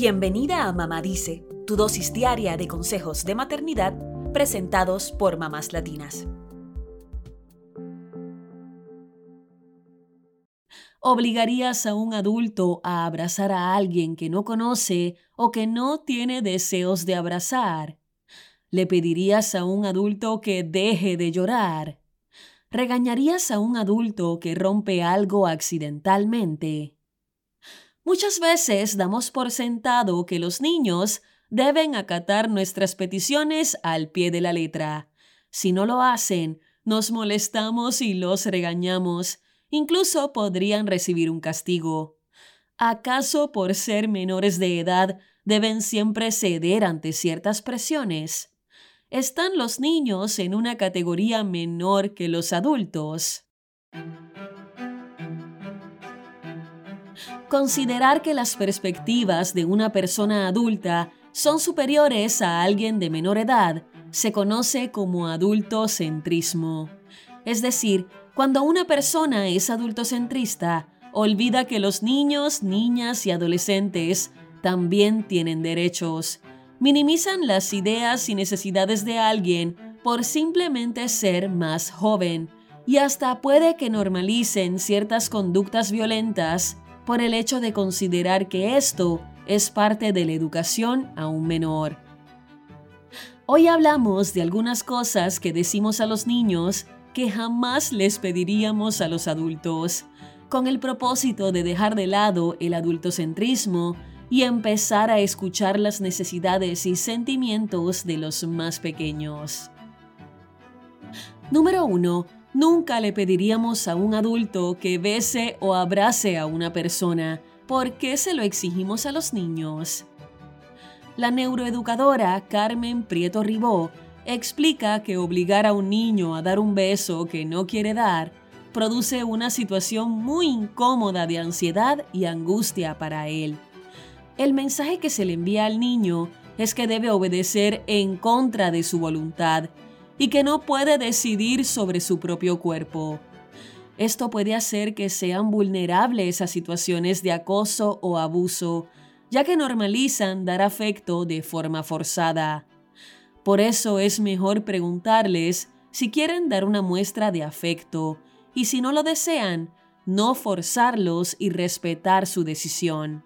Bienvenida a Mamá Dice, tu dosis diaria de consejos de maternidad presentados por mamás latinas. ¿Obligarías a un adulto a abrazar a alguien que no conoce o que no tiene deseos de abrazar? ¿Le pedirías a un adulto que deje de llorar? ¿Regañarías a un adulto que rompe algo accidentalmente? Muchas veces damos por sentado que los niños deben acatar nuestras peticiones al pie de la letra. Si no lo hacen, nos molestamos y los regañamos. Incluso podrían recibir un castigo. ¿Acaso por ser menores de edad deben siempre ceder ante ciertas presiones? ¿Están los niños en una categoría menor que los adultos? Considerar que las perspectivas de una persona adulta son superiores a alguien de menor edad se conoce como adultocentrismo. Es decir, cuando una persona es adultocentrista, olvida que los niños, niñas y adolescentes también tienen derechos. Minimizan las ideas y necesidades de alguien por simplemente ser más joven y hasta puede que normalicen ciertas conductas violentas por el hecho de considerar que esto es parte de la educación a un menor. Hoy hablamos de algunas cosas que decimos a los niños que jamás les pediríamos a los adultos, con el propósito de dejar de lado el adultocentrismo y empezar a escuchar las necesidades y sentimientos de los más pequeños. Número 1 Nunca le pediríamos a un adulto que bese o abrace a una persona. ¿Por qué se lo exigimos a los niños? La neuroeducadora Carmen Prieto Ribó explica que obligar a un niño a dar un beso que no quiere dar produce una situación muy incómoda de ansiedad y angustia para él. El mensaje que se le envía al niño es que debe obedecer en contra de su voluntad y que no puede decidir sobre su propio cuerpo. Esto puede hacer que sean vulnerables a situaciones de acoso o abuso, ya que normalizan dar afecto de forma forzada. Por eso es mejor preguntarles si quieren dar una muestra de afecto y si no lo desean, no forzarlos y respetar su decisión.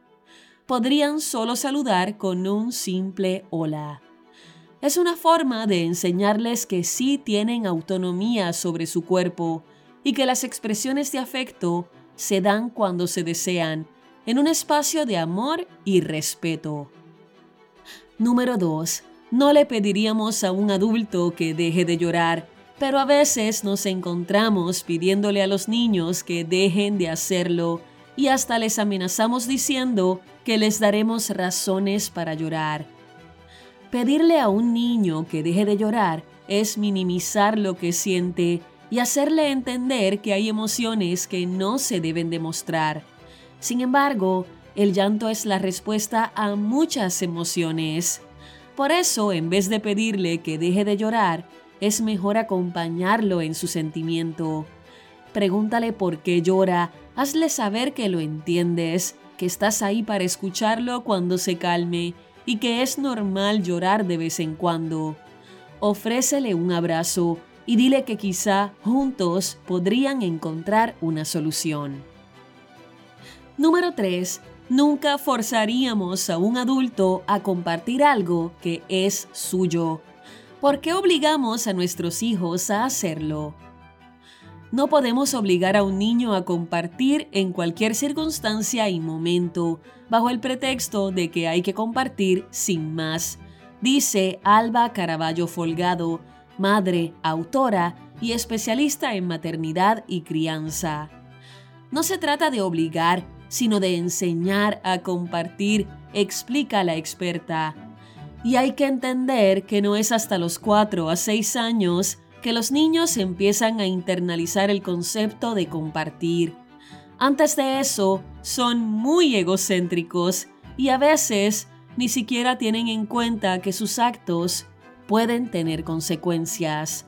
Podrían solo saludar con un simple hola es una forma de enseñarles que sí tienen autonomía sobre su cuerpo y que las expresiones de afecto se dan cuando se desean, en un espacio de amor y respeto. Número 2. No le pediríamos a un adulto que deje de llorar, pero a veces nos encontramos pidiéndole a los niños que dejen de hacerlo y hasta les amenazamos diciendo que les daremos razones para llorar. Pedirle a un niño que deje de llorar es minimizar lo que siente y hacerle entender que hay emociones que no se deben demostrar. Sin embargo, el llanto es la respuesta a muchas emociones. Por eso, en vez de pedirle que deje de llorar, es mejor acompañarlo en su sentimiento. Pregúntale por qué llora, hazle saber que lo entiendes, que estás ahí para escucharlo cuando se calme y que es normal llorar de vez en cuando. Ofrécele un abrazo y dile que quizá juntos podrían encontrar una solución. Número 3. Nunca forzaríamos a un adulto a compartir algo que es suyo. ¿Por qué obligamos a nuestros hijos a hacerlo? No podemos obligar a un niño a compartir en cualquier circunstancia y momento, bajo el pretexto de que hay que compartir sin más, dice Alba Caraballo Folgado, madre, autora y especialista en maternidad y crianza. No se trata de obligar, sino de enseñar a compartir, explica la experta. Y hay que entender que no es hasta los 4 a 6 años que los niños empiezan a internalizar el concepto de compartir. Antes de eso, son muy egocéntricos y a veces ni siquiera tienen en cuenta que sus actos pueden tener consecuencias.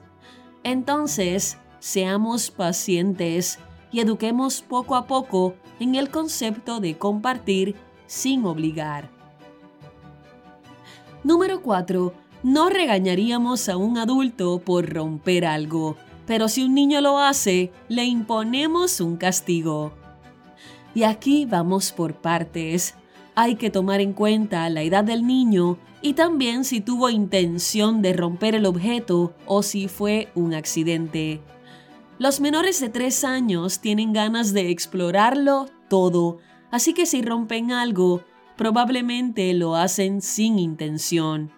Entonces, seamos pacientes y eduquemos poco a poco en el concepto de compartir sin obligar. Número 4. No regañaríamos a un adulto por romper algo, pero si un niño lo hace, le imponemos un castigo. Y aquí vamos por partes. Hay que tomar en cuenta la edad del niño y también si tuvo intención de romper el objeto o si fue un accidente. Los menores de 3 años tienen ganas de explorarlo todo, así que si rompen algo, probablemente lo hacen sin intención.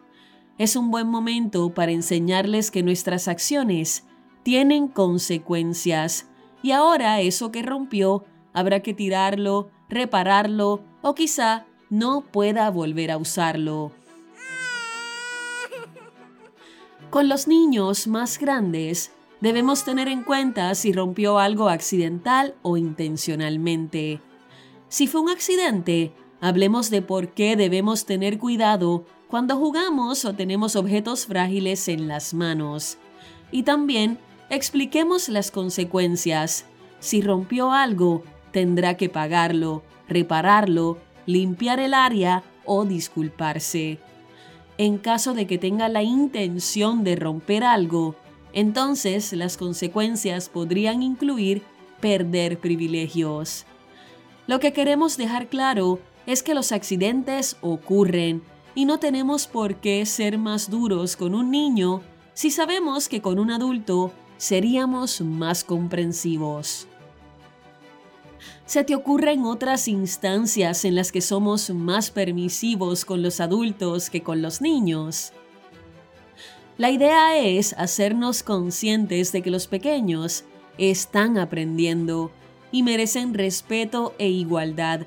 Es un buen momento para enseñarles que nuestras acciones tienen consecuencias y ahora eso que rompió habrá que tirarlo, repararlo o quizá no pueda volver a usarlo. Con los niños más grandes, debemos tener en cuenta si rompió algo accidental o intencionalmente. Si fue un accidente, hablemos de por qué debemos tener cuidado cuando jugamos o tenemos objetos frágiles en las manos. Y también expliquemos las consecuencias. Si rompió algo, tendrá que pagarlo, repararlo, limpiar el área o disculparse en caso de que tenga la intención de romper algo, entonces las consecuencias podrían incluir perder privilegios. Lo que queremos dejar claro es que los accidentes ocurren y no tenemos por qué ser más duros con un niño si sabemos que con un adulto seríamos más comprensivos. ¿Se te ocurren otras instancias en las que somos más permisivos con los adultos que con los niños? La idea es hacernos conscientes de que los pequeños están aprendiendo y merecen respeto e igualdad